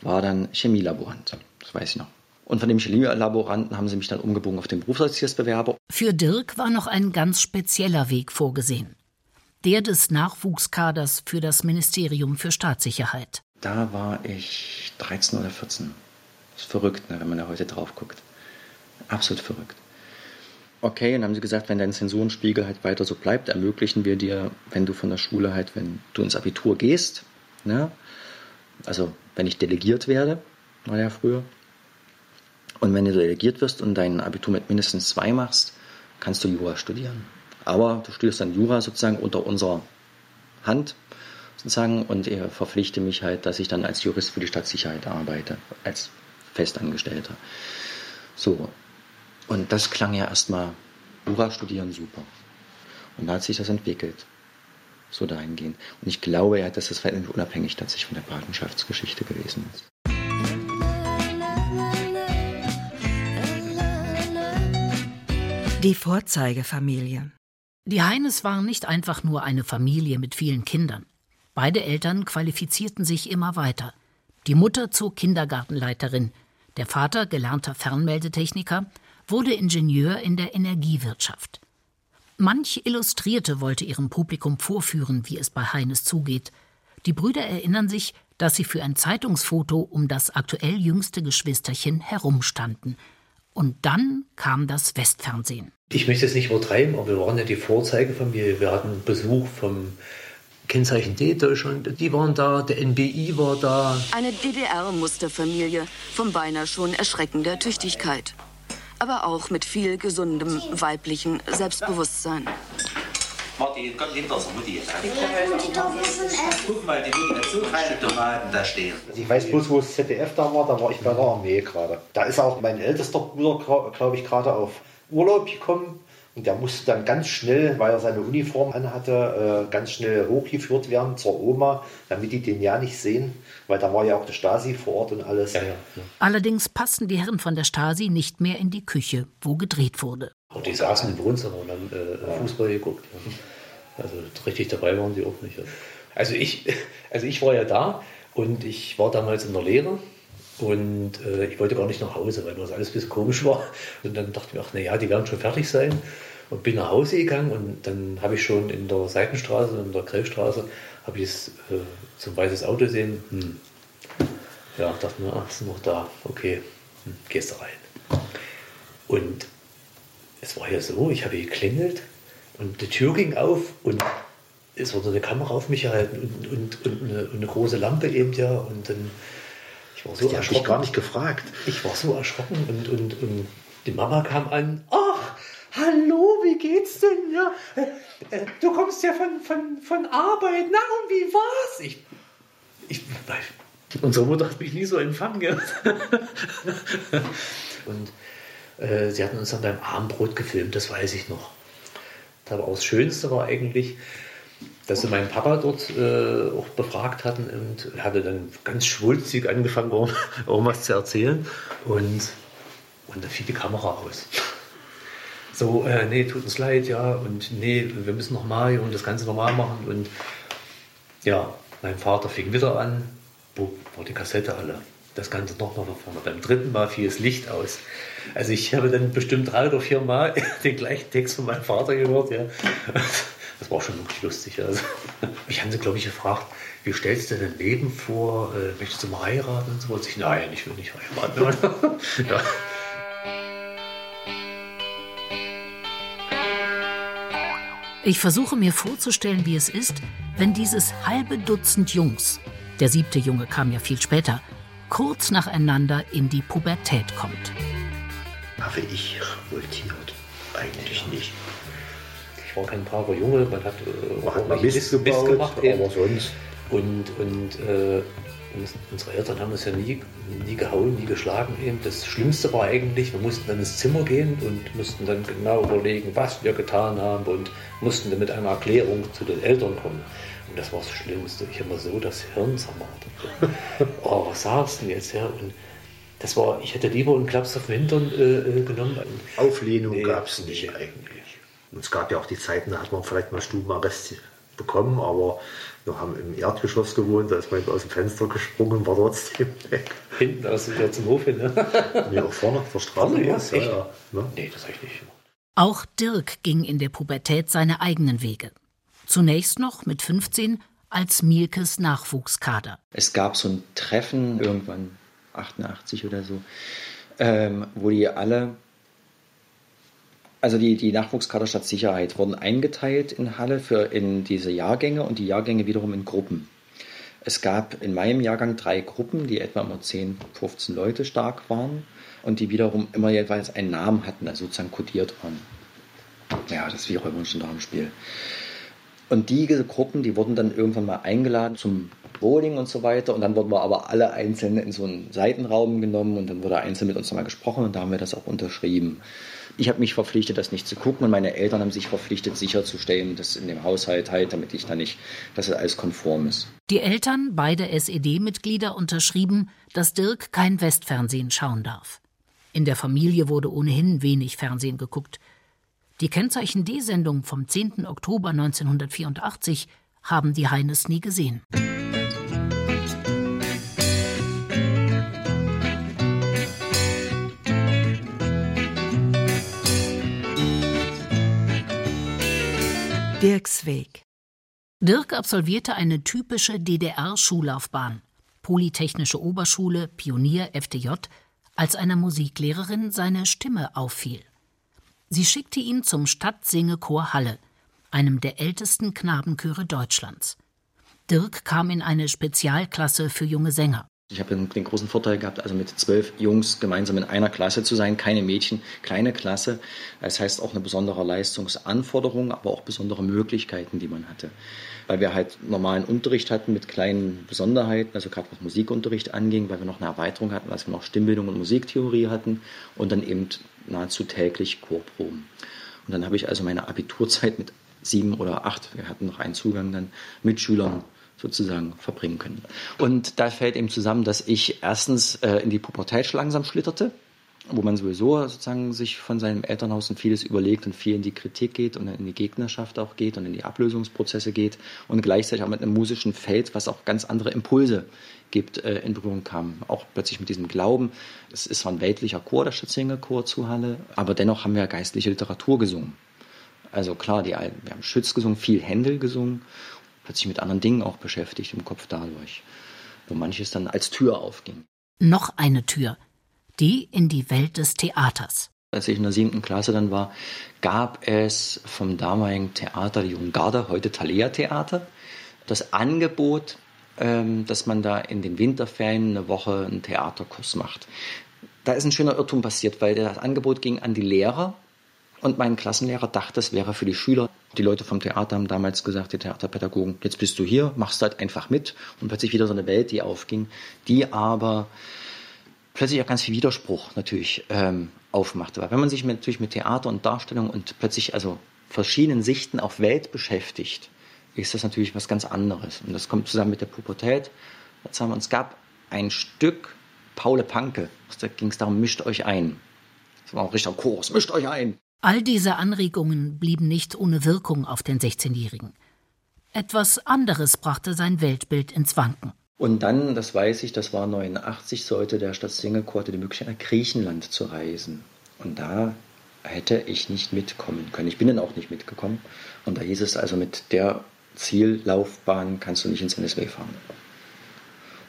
war dann Chemielaborant. Das weiß ich noch. Und von dem Chemielaboranten haben sie mich dann umgebogen auf den Berufsaufsichtsbewerber. Für Dirk war noch ein ganz spezieller Weg vorgesehen der des Nachwuchskaders für das Ministerium für Staatssicherheit. Da war ich 13 oder 14. Das ist verrückt, ne, wenn man da heute drauf guckt. Absolut verrückt. Okay, und haben sie gesagt, wenn dein Zensurenspiegel halt weiter so bleibt, ermöglichen wir dir, wenn du von der Schule halt, wenn du ins Abitur gehst, ne, also wenn ich delegiert werde, war ja früher. Und wenn du delegiert wirst und dein Abitur mit mindestens zwei machst, kannst du Jura studieren. Aber du studierst dann Jura sozusagen unter unserer Hand sozusagen und ich verpflichte mich halt, dass ich dann als Jurist für die Stadtsicherheit arbeite, als Festangestellter. So. Und das klang ja erstmal Jura studieren super. Und da hat sich das entwickelt. So dahingehend. Und ich glaube ja, dass das verhältnismäßig unabhängig tatsächlich von der Patenschaftsgeschichte gewesen ist. Die Vorzeigefamilie. Die Heines waren nicht einfach nur eine Familie mit vielen Kindern. Beide Eltern qualifizierten sich immer weiter. Die Mutter zog Kindergartenleiterin, der Vater, gelernter Fernmeldetechniker, wurde Ingenieur in der Energiewirtschaft. Manch Illustrierte wollte ihrem Publikum vorführen, wie es bei Heines zugeht. Die Brüder erinnern sich, dass sie für ein Zeitungsfoto um das aktuell jüngste Geschwisterchen herumstanden – und dann kam das Westfernsehen. Ich möchte es nicht übertreiben, aber wir waren ja die Vorzeigefamilie. Wir hatten Besuch vom Kennzeichen D Deutschland, die waren da, der NBI war da. Eine DDR-Musterfamilie von beinahe schon erschreckender Tüchtigkeit. Aber auch mit viel gesundem weiblichen Selbstbewusstsein. Martin, komm hinter uns, Mutti. Guck mal, die Mutti hat so kleine Tomaten da stehen. Also ich weiß bloß, wo das ZDF da war, da war ich bei der Armee gerade. Da ist auch mein ältester Bruder, glaube ich, gerade auf Urlaub gekommen. Und der musste dann ganz schnell, weil er seine Uniform anhatte, äh, ganz schnell hochgeführt werden zur Oma, damit die den ja nicht sehen, weil da war ja auch der Stasi vor Ort und alles. Ja, ja, ja. Allerdings passten die Herren von der Stasi nicht mehr in die Küche, wo gedreht wurde. Und die saßen im Wohnzimmer und haben äh, Fußball geguckt. Also richtig dabei waren sie auch nicht. Also ich, also ich war ja da und ich war damals in der Lehre und äh, ich wollte gar nicht nach Hause, weil mir das alles ein bisschen komisch war. Und dann dachte ich mir, ach naja, die werden schon fertig sein. Und bin nach Hause gegangen und dann habe ich schon in der Seitenstraße, in der Grillstraße, habe ich es äh, zum weißes Auto gesehen. Hm. Ja, dachte mir, ach, ist noch da. Okay, hm, gehst du rein. Und es war ja so, ich habe geklingelt und die Tür ging auf und es wurde eine Kamera auf mich gehalten und, und, und, eine, und eine, große Lampe eben ja. Und dann, ich war so die erschrocken. Ich gar nicht gefragt. Ich war so erschrocken und, und, und die Mama kam an. Ach, hallo, wie geht's denn? Ja, äh, äh, du kommst ja von, von, von Arbeit. Na, und wie war's? Ich, ich, unsere Mutter hat mich nie so empfangen. und äh, sie hatten uns dann beim Abendbrot gefilmt, das weiß ich noch. Aber das Schönste war eigentlich, dass sie meinen Papa dort äh, auch befragt hatten und er hatte dann ganz schwulzig angefangen, irgendwas zu erzählen. Und, und dann fiel die Kamera aus. So, äh, nee, tut uns leid, ja, und nee, wir müssen nochmal und das Ganze normal machen. Und ja, mein Vater fing wieder an, wo war die Kassette alle? Das Ganze nochmal von vorne. Beim dritten Mal fiel das Licht aus. Also ich habe dann bestimmt drei oder vier Mal den gleichen Text von meinem Vater gehört. Ja. Das war schon wirklich lustig. Also, mich haben sie, glaube ich, gefragt, wie stellst du dein Leben vor? Äh, möchtest du mal heiraten? Und so. Und ich, nein, ich will nicht heiraten. ja. Ich versuche mir vorzustellen, wie es ist, wenn dieses halbe Dutzend Jungs, der siebte Junge kam ja viel später, kurz nacheinander in die Pubertät kommt. Habe ich revoltiert? Eigentlich nicht. Ich war kein braver Junge, man hat, äh, man hat mal Mist, Mist, gebaut, gemacht, aber sonst. Und, und äh, unsere Eltern haben uns ja nie, nie gehauen, nie geschlagen. Eben. Das Schlimmste war eigentlich, wir mussten dann ins Zimmer gehen und mussten dann genau überlegen, was wir getan haben und mussten dann mit einer Erklärung zu den Eltern kommen. Und das war das Schlimmste. Ich habe mir so das Hirn zermartert. oh, was sagst du denn jetzt? Ja? Und das war, ich hätte lieber einen Klaps auf den Hintern äh, äh genommen. Auflehnung nee, gab es nicht eigentlich. Und es gab ja auch die Zeiten, da hat man vielleicht mal Stubenarrest bekommen, aber wir haben im Erdgeschoss gewohnt, da ist man aus dem Fenster gesprungen, war trotzdem weg. Hinten aus dem zum Hof hin, ne? nee, auch vorne auf der Straße. ja, ja, ja, ne? Nee, das habe ich nicht Auch Dirk ging in der Pubertät seine eigenen Wege. Zunächst noch mit 15 als Mielkes Nachwuchskader. Es gab so ein Treffen irgendwann 88 oder so, ähm, wo die alle, also die, die Nachwuchskader Stadtsicherheit wurden eingeteilt in Halle für in diese Jahrgänge und die Jahrgänge wiederum in Gruppen. Es gab in meinem Jahrgang drei Gruppen, die etwa immer 10, 15 Leute stark waren und die wiederum immer jeweils einen Namen hatten, also sozusagen kodiert waren. Ja, das ist wie Räuber und Gendarmenspiel. Und diese Gruppen, die wurden dann irgendwann mal eingeladen zum Bowling und so weiter. Und dann wurden wir aber alle einzeln in so einen Seitenraum genommen und dann wurde einzeln mit uns nochmal gesprochen und da haben wir das auch unterschrieben. Ich habe mich verpflichtet, das nicht zu gucken und meine Eltern haben sich verpflichtet, sicherzustellen, dass in dem Haushalt halt, damit ich da nicht, dass es alles konform ist. Die Eltern, beide SED-Mitglieder, unterschrieben, dass Dirk kein Westfernsehen schauen darf. In der Familie wurde ohnehin wenig Fernsehen geguckt. Die Kennzeichen D-Sendung vom 10. Oktober 1984 haben die Heines nie gesehen. Dirks Weg. Dirk absolvierte eine typische DDR-Schullaufbahn. Polytechnische Oberschule, Pionier, FDJ, als einer Musiklehrerin seine Stimme auffiel. Sie schickte ihn zum Stadtsingechor Halle, einem der ältesten Knabenchöre Deutschlands. Dirk kam in eine Spezialklasse für junge Sänger. Ich habe den großen Vorteil gehabt, also mit zwölf Jungs gemeinsam in einer Klasse zu sein, keine Mädchen, kleine Klasse. Das heißt auch eine besondere Leistungsanforderung, aber auch besondere Möglichkeiten, die man hatte. Weil wir halt normalen Unterricht hatten mit kleinen Besonderheiten, also gerade was Musikunterricht anging, weil wir noch eine Erweiterung hatten, als wir noch Stimmbildung und Musiktheorie hatten und dann eben nahezu täglich Chorproben. Und dann habe ich also meine Abiturzeit mit sieben oder acht, wir hatten noch einen Zugang dann mit Schülern sozusagen verbringen können. Und da fällt eben zusammen, dass ich erstens äh, in die Pubertät langsam schlitterte, wo man sowieso sozusagen sich von seinem Elternhaus und vieles überlegt und viel in die Kritik geht und in die Gegnerschaft auch geht und in die Ablösungsprozesse geht und gleichzeitig auch mit einem musischen Feld, was auch ganz andere Impulse gibt, äh, in Berührung kam. Auch plötzlich mit diesem Glauben. Es ist zwar ein weltlicher Chor, der Stadtsänger Chor zu Halle, aber dennoch haben wir geistliche Literatur gesungen. Also klar, die, wir haben Schütz gesungen, viel Händel gesungen plötzlich mit anderen Dingen auch beschäftigt im Kopf dadurch, wo manches dann als Tür aufging. Noch eine Tür, die in die Welt des Theaters. Als ich in der siebten Klasse dann war, gab es vom damaligen Theater die Jungarde, heute Thalia Theater, das Angebot, ähm, dass man da in den Winterferien eine Woche einen Theaterkurs macht. Da ist ein schöner Irrtum passiert, weil das Angebot ging an die Lehrer und mein Klassenlehrer dachte, es wäre für die Schüler. Die Leute vom Theater haben damals gesagt, die Theaterpädagogen, jetzt bist du hier, machst halt einfach mit. Und plötzlich wieder so eine Welt, die aufging, die aber plötzlich auch ganz viel Widerspruch natürlich ähm, aufmachte. Weil wenn man sich mit, natürlich mit Theater und Darstellung und plötzlich also verschiedenen Sichten auf Welt beschäftigt, ist das natürlich was ganz anderes. Und das kommt zusammen mit der Pubertät. Jetzt haben wir, es gab ein Stück Paule Panke, da ging es darum, mischt euch ein. Das war auch richtig Kurs, mischt euch ein. All diese Anregungen blieben nicht ohne Wirkung auf den 16-Jährigen. Etwas anderes brachte sein Weltbild ins Wanken. Und dann, das weiß ich, das war 89, sollte der Stadtsingelchor die Möglichkeit nach Griechenland zu reisen. Und da hätte ich nicht mitkommen können. Ich bin dann auch nicht mitgekommen. Und da hieß es also, mit der Ziellaufbahn kannst du nicht ins NSW fahren.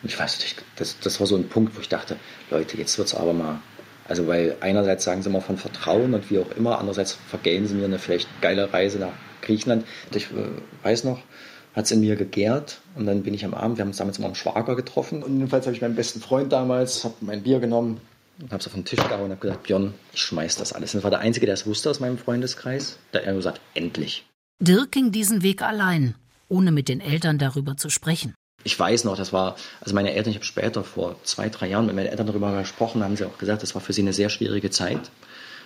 Und ich weiß nicht, das, das war so ein Punkt, wo ich dachte, Leute, jetzt wird es aber mal also weil einerseits sagen sie immer von Vertrauen und wie auch immer, andererseits vergehen sie mir eine vielleicht geile Reise nach Griechenland. Ich äh, weiß noch, hat es in mir gegärt und dann bin ich am Abend, wir haben uns damals immer am Schwager getroffen und jedenfalls habe ich meinen besten Freund damals, habe mein Bier genommen und habe es auf den Tisch gehauen und habe gesagt, Björn, ich schmeiß das alles. Und das war der Einzige, der es wusste aus meinem Freundeskreis. Der hat gesagt, endlich. Dirk ging diesen Weg allein, ohne mit den Eltern darüber zu sprechen ich weiß noch, das war, also meine Eltern, ich habe später vor zwei, drei Jahren mit meinen Eltern darüber gesprochen, haben sie auch gesagt, das war für sie eine sehr schwierige Zeit.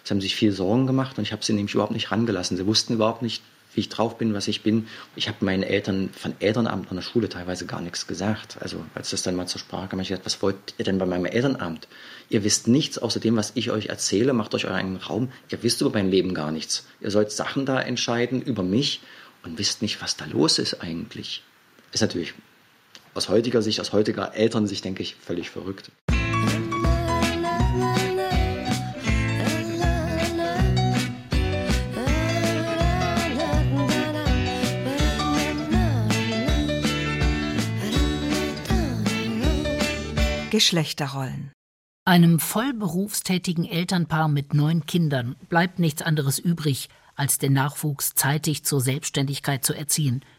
Sie haben sich viel Sorgen gemacht und ich habe sie nämlich überhaupt nicht rangelassen. Sie wussten überhaupt nicht, wie ich drauf bin, was ich bin. Ich habe meinen Eltern von Elternabend an der Schule teilweise gar nichts gesagt. Also als das dann mal zur Sprache kam, ich gesagt, was wollt ihr denn bei meinem Elternabend? Ihr wisst nichts außer dem, was ich euch erzähle, macht euch euren Raum. Ihr wisst über mein Leben gar nichts. Ihr sollt Sachen da entscheiden über mich und wisst nicht, was da los ist eigentlich. Ist natürlich aus heutiger Sicht, aus heutiger Elternsicht, denke ich, völlig verrückt. Geschlechterrollen. Einem vollberufstätigen Elternpaar mit neun Kindern bleibt nichts anderes übrig, als den Nachwuchs zeitig zur Selbstständigkeit zu erziehen –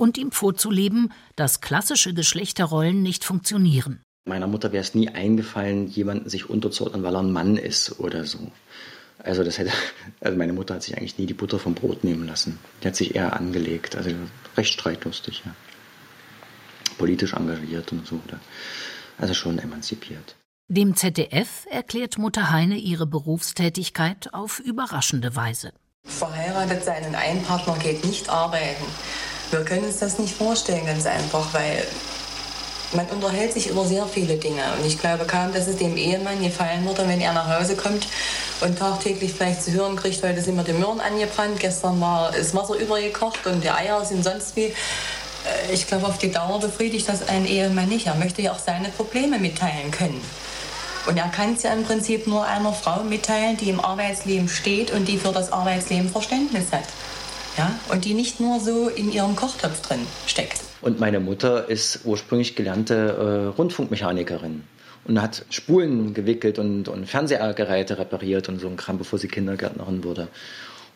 und ihm vorzuleben, dass klassische Geschlechterrollen nicht funktionieren. Meiner Mutter wäre es nie eingefallen, jemanden sich unterzuordnen, weil er ein Mann ist oder so. Also das hätte, also meine Mutter hat sich eigentlich nie die Butter vom Brot nehmen lassen. Die hat sich eher angelegt, also recht streitlustig, ja. Politisch engagiert und so. Also schon emanzipiert. Dem ZDF erklärt Mutter Heine ihre Berufstätigkeit auf überraschende Weise. Verheiratet sein und ein Partner geht nicht arbeiten. Wir können uns das nicht vorstellen, ganz einfach, weil man unterhält sich über sehr viele Dinge. Und ich glaube kaum, dass es dem Ehemann gefallen würde, wenn er nach Hause kommt und tagtäglich vielleicht zu hören kriegt, heute sind mir die Möhren angebrannt, gestern war das Wasser übergekocht und die Eier sind sonst wie. Äh, ich glaube, auf die Dauer befriedigt das ein Ehemann nicht. Er möchte ja auch seine Probleme mitteilen können. Und er kann es ja im Prinzip nur einer Frau mitteilen, die im Arbeitsleben steht und die für das Arbeitsleben Verständnis hat. Ja? Und die nicht nur so in ihrem Kochtopf drin steckt. Und meine Mutter ist ursprünglich gelernte äh, Rundfunkmechanikerin und hat Spulen gewickelt und, und Fernsehgeräte repariert und so ein Kram, bevor sie Kindergärtnerin wurde.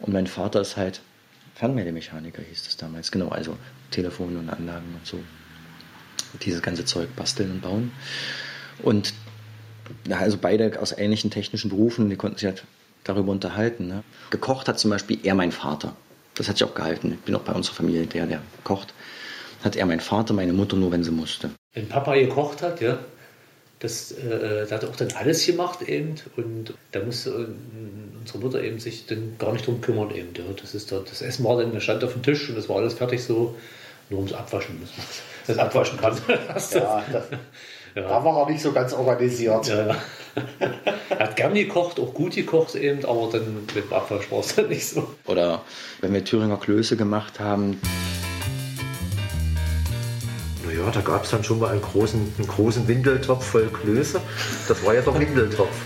Und mein Vater ist halt Fernmeldemechaniker, hieß das damals. Genau, also Telefone und Anlagen und so. Dieses ganze Zeug basteln und bauen. Und also beide aus ähnlichen technischen Berufen, die konnten sich halt darüber unterhalten. Ne? Gekocht hat zum Beispiel eher mein Vater. Das hat sich auch gehalten. Ich bin auch bei unserer Familie der, der kocht. Hat er mein Vater, meine Mutter nur, wenn sie musste. Wenn Papa gekocht hat, ja, das, äh, da hat er auch dann alles gemacht eben und da musste äh, unsere Mutter eben sich dann gar nicht drum kümmern eben. Ja. Das, ist da, das Essen war dann, stand auf dem Tisch und das war alles fertig so, nur ums Abwaschen muss man das abwaschen kann. ja, das, ja. Da war er nicht so ganz organisiert. Ja, ja. er hat gern gekocht, auch gut gekocht eben, aber dann mit dem Abwasch war es dann nicht so. Oder wenn wir Thüringer Klöße gemacht haben. Naja, da gab es dann schon mal einen großen, einen großen Windeltopf voll Klöße. Das war ja der Windeltopf.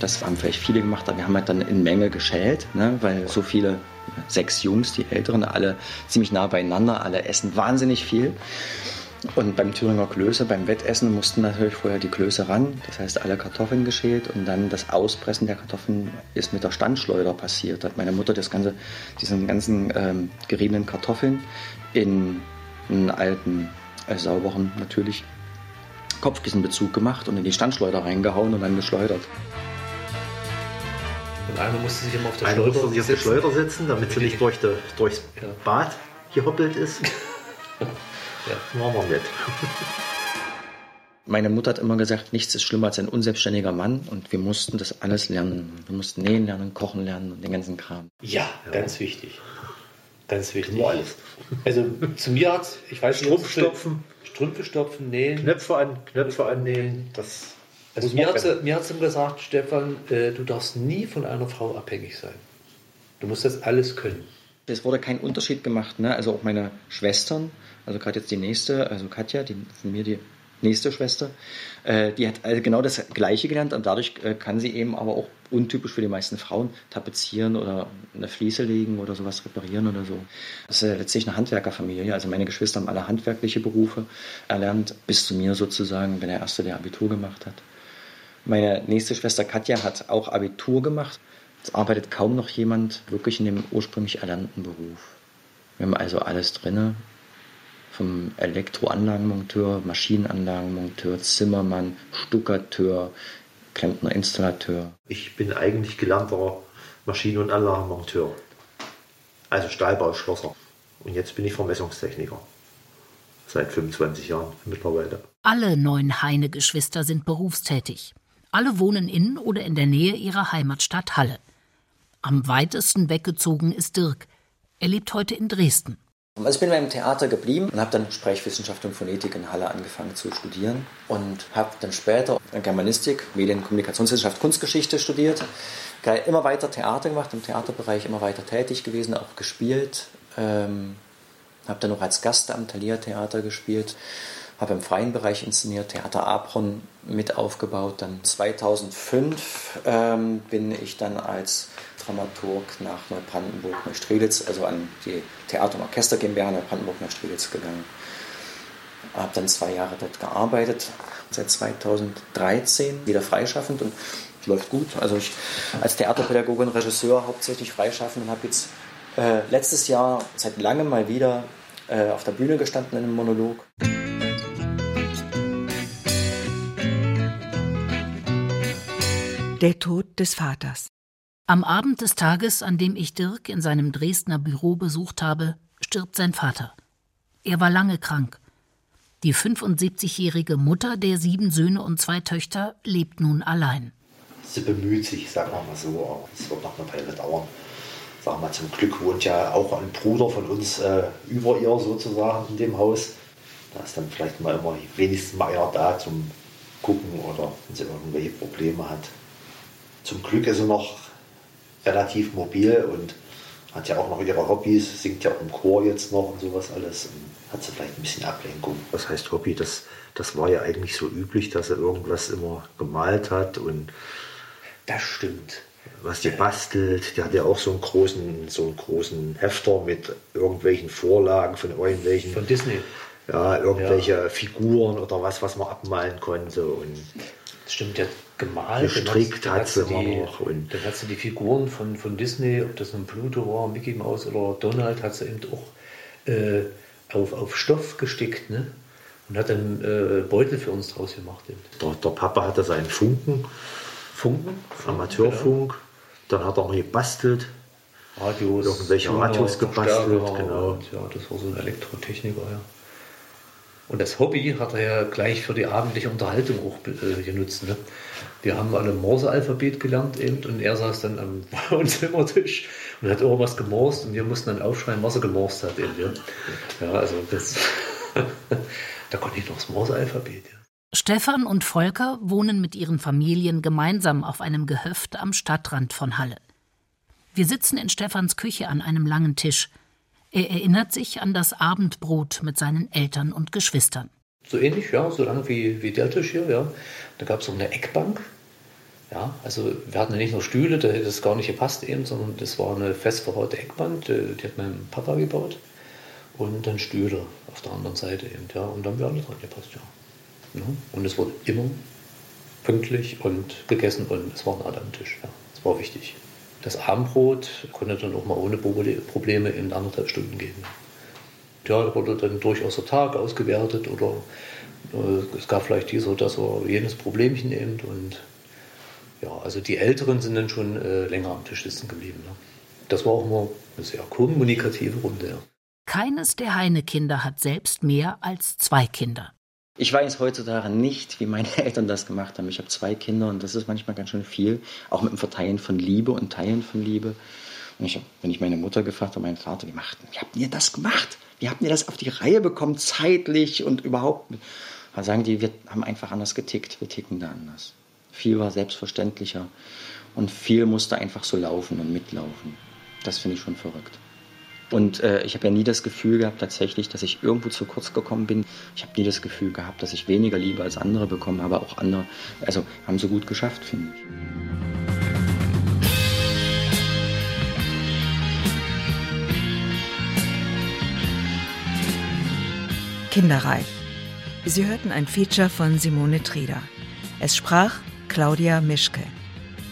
Das haben vielleicht viele gemacht, aber wir haben halt dann in Menge geschält, ne, weil so viele, sechs Jungs, die Älteren, alle ziemlich nah beieinander, alle essen wahnsinnig viel. Und beim Thüringer Klöße, beim Wettessen, mussten natürlich vorher die Klöße ran. Das heißt, alle Kartoffeln geschält und dann das Auspressen der Kartoffeln ist mit der Standschleuder passiert. Da hat meine Mutter das ganze, diesen ganzen ähm, geriebenen Kartoffeln in einen alten, äh, sauberen natürlich Kopfkissenbezug gemacht und in die Standschleuder reingehauen und dann geschleudert. Und einer musste sich immer auf der Einer Schleuder, musste sich auf der Schleuder setzen, damit sie nicht durch de, durchs ja. Bad gehoppelt ist. Ja, machen wir nicht. Meine Mutter hat immer gesagt, nichts ist schlimmer als ein unselbstständiger Mann und wir mussten das alles lernen. Wir mussten nähen lernen, kochen lernen und den ganzen Kram. Ja, ja. ganz wichtig. Ganz wichtig. Alles. Also zu mir hat ich weiß nicht, Strumpf stopfen, Strümpfe stopfen, nähen. Knöpfe, an, Knöpfe annähen. Das also mir hat, sie, mir hat sie gesagt, Stefan, äh, du darfst nie von einer Frau abhängig sein. Du musst das alles können. Es wurde kein Unterschied gemacht. Ne? Also auch meine Schwestern also gerade jetzt die nächste, also Katja, die von mir die nächste Schwester, äh, die hat also genau das Gleiche gelernt und dadurch äh, kann sie eben aber auch untypisch für die meisten Frauen tapezieren oder eine Fliese legen oder sowas reparieren oder so. Das ist letztlich eine Handwerkerfamilie. Also meine Geschwister haben alle handwerkliche Berufe erlernt, bis zu mir sozusagen, bin der Erste, der Abitur gemacht hat. Meine nächste Schwester Katja hat auch Abitur gemacht. Es arbeitet kaum noch jemand wirklich in dem ursprünglich erlernten Beruf. Wir haben also alles drin vom Elektroanlagenmonteur, Maschinenanlagenmonteur, Zimmermann, Stuckateur, Klempner, Installateur. Ich bin eigentlich gelernter Maschinen- und Anlagenmonteur. Also Stahlbauschlosser. Und jetzt bin ich Vermessungstechniker. Seit 25 Jahren mittlerweile. Alle neun Heine-Geschwister sind berufstätig. Alle wohnen in oder in der Nähe ihrer Heimatstadt Halle. Am weitesten weggezogen ist Dirk. Er lebt heute in Dresden. Also ich bin beim Theater geblieben und habe dann Sprechwissenschaft und Phonetik in Halle angefangen zu studieren und habe dann später Germanistik, Medien, Kommunikationswissenschaft, Kunstgeschichte studiert. Immer weiter Theater gemacht, im Theaterbereich immer weiter tätig gewesen, auch gespielt. Ähm, habe dann noch als Gast am Thalia Theater gespielt, habe im freien Bereich inszeniert, Theater Apron mit aufgebaut. Dann 2005 ähm, bin ich dann als Dramaturg nach Neubrandenburg, Neustrelitz, also an die Theater- und Orchester GmbH Neubrandenburg, Neustrelitz gegangen. Habe dann zwei Jahre dort gearbeitet, seit 2013 wieder freischaffend und läuft gut. Also ich als Theaterpädagoge und Regisseur hauptsächlich freischaffend und habe jetzt Äh, letztes Jahr seit langem mal wieder äh, auf der Bühne gestanden in einem Monolog. Der Tod des Vaters. Am Abend des Tages, an dem ich Dirk in seinem Dresdner Büro besucht habe, stirbt sein Vater. Er war lange krank. Die 75-jährige Mutter der sieben Söhne und zwei Töchter lebt nun allein. Sie bemüht sich, sagen wir mal so, es wird noch eine Weile dauern. Sagen wir mal, zum Glück wohnt ja auch ein Bruder von uns äh, über ihr sozusagen in dem Haus. Da ist dann vielleicht mal immer wenigstens mal einer da zum Gucken oder wenn sie irgendwelche Probleme hat. Zum Glück ist sie noch relativ mobil und hat ja auch noch ihre Hobbys, singt ja auch im Chor jetzt noch und sowas alles. Und hat sie vielleicht ein bisschen Ablenkung. Was heißt Hobby? Das, das war ja eigentlich so üblich, dass er irgendwas immer gemalt hat und Das stimmt. was die bastelt. Die hat ja auch so einen großen, so einen großen Hefter mit irgendwelchen Vorlagen von irgendwelchen, Von Disney. ja, irgendwelche Figuren oder was, was man abmalen konnte. Und stimmt, ja gemalt. Gestrickt dann hat sie immer die, noch und- Dann hat sie die Figuren von, von Disney, ob das nun Pluto war, Mickey Mouse oder Donald, hat sie eben auch äh, auf, auf Stoff gestickt. Ne? Und hat dann äh, Beutel für uns draus gemacht. Eben. der, der Papa hatte seinen Funken, Funken, Amateurfunk. Dann hat er noch gebastelt. Radios, Irgendwelche Radios gebastelt, genau. Und, ja, das war so ein Elektrotechniker, ja. Und das Hobby hat er ja gleich für die abendliche Unterhaltung auch äh, genutzt. Ne? Wir haben alle Morse-Alphabet gelernt eben und er saß dann am Wohnzimmertisch und hat irgendwas gemorst und wir mussten dann aufschreiben, was er gemorst hat. Eben, ja. ja, also das, da konnte ich noch das Morse-Alphabet. Ja. Stefan und Volker wohnen mit ihren Familien gemeinsam auf einem Gehöft am Stadtrand von Halle. Wir sitzen in Stefans Küche an einem langen Tisch. Er erinnert sich an das Abendbrot mit seinen Eltern und Geschwistern. So ähnlich, ja, so lang wie, wie der Tisch hier, ja. Da gab es auch eine Eckbank. Ja, also wir hatten ja nicht nur Stühle, da hätte es gar nicht gepasst eben, sondern das war eine fest verhaute Eckbank, die, die hat mein Papa gebaut. Und dann Stühle auf der anderen Seite eben, ja. Und dann haben wir alle dran gepasst, ja. ja. Und es wurde immer pünktlich und gegessen und es waren alle am Tisch, ja. Das war wichtig. Das Abendbrot konnte dann auch mal ohne Probleme in anderthalb Stunden gehen. Ja, da wurde dann durchaus der Tag ausgewertet oder äh, es gab vielleicht dies oder das oder jenes Problemchen eben. Und ja, also die Älteren sind dann schon äh, länger am Tisch sitzen geblieben. Ne? Das war auch immer eine sehr kommunikative Runde. Ja. Keines der Heine-Kinder hat selbst mehr als zwei Kinder. Ich weiß heutzutage nicht, wie meine Eltern das gemacht haben. Ich habe zwei Kinder und das ist manchmal ganz schön viel, auch mit dem Verteilen von Liebe und Teilen von Liebe. Und ich wenn ich meine Mutter gefragt habe, meinen Vater, wie machten, wie habt ihr das gemacht? Wie habt ihr das auf die Reihe bekommen, zeitlich und überhaupt? Da sagen die, wir haben einfach anders getickt, wir ticken da anders. Viel war selbstverständlicher und viel musste einfach so laufen und mitlaufen. Das finde ich schon verrückt. Und äh, ich habe ja nie das Gefühl gehabt, tatsächlich, dass ich irgendwo zu kurz gekommen bin. Ich habe nie das Gefühl gehabt, dass ich weniger Liebe als andere bekommen habe. Auch andere, also haben so gut geschafft, finde ich. Kinderreich. Sie hörten ein Feature von Simone Trieder. Es sprach Claudia Mischke.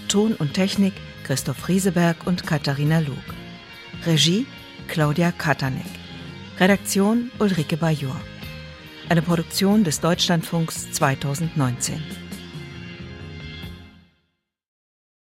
Ton und Technik Christoph Rieseberg und Katharina Lug. Regie Claudia Katanek. Redaktion Ulrike Bajor. Eine Produktion des Deutschlandfunks 2019.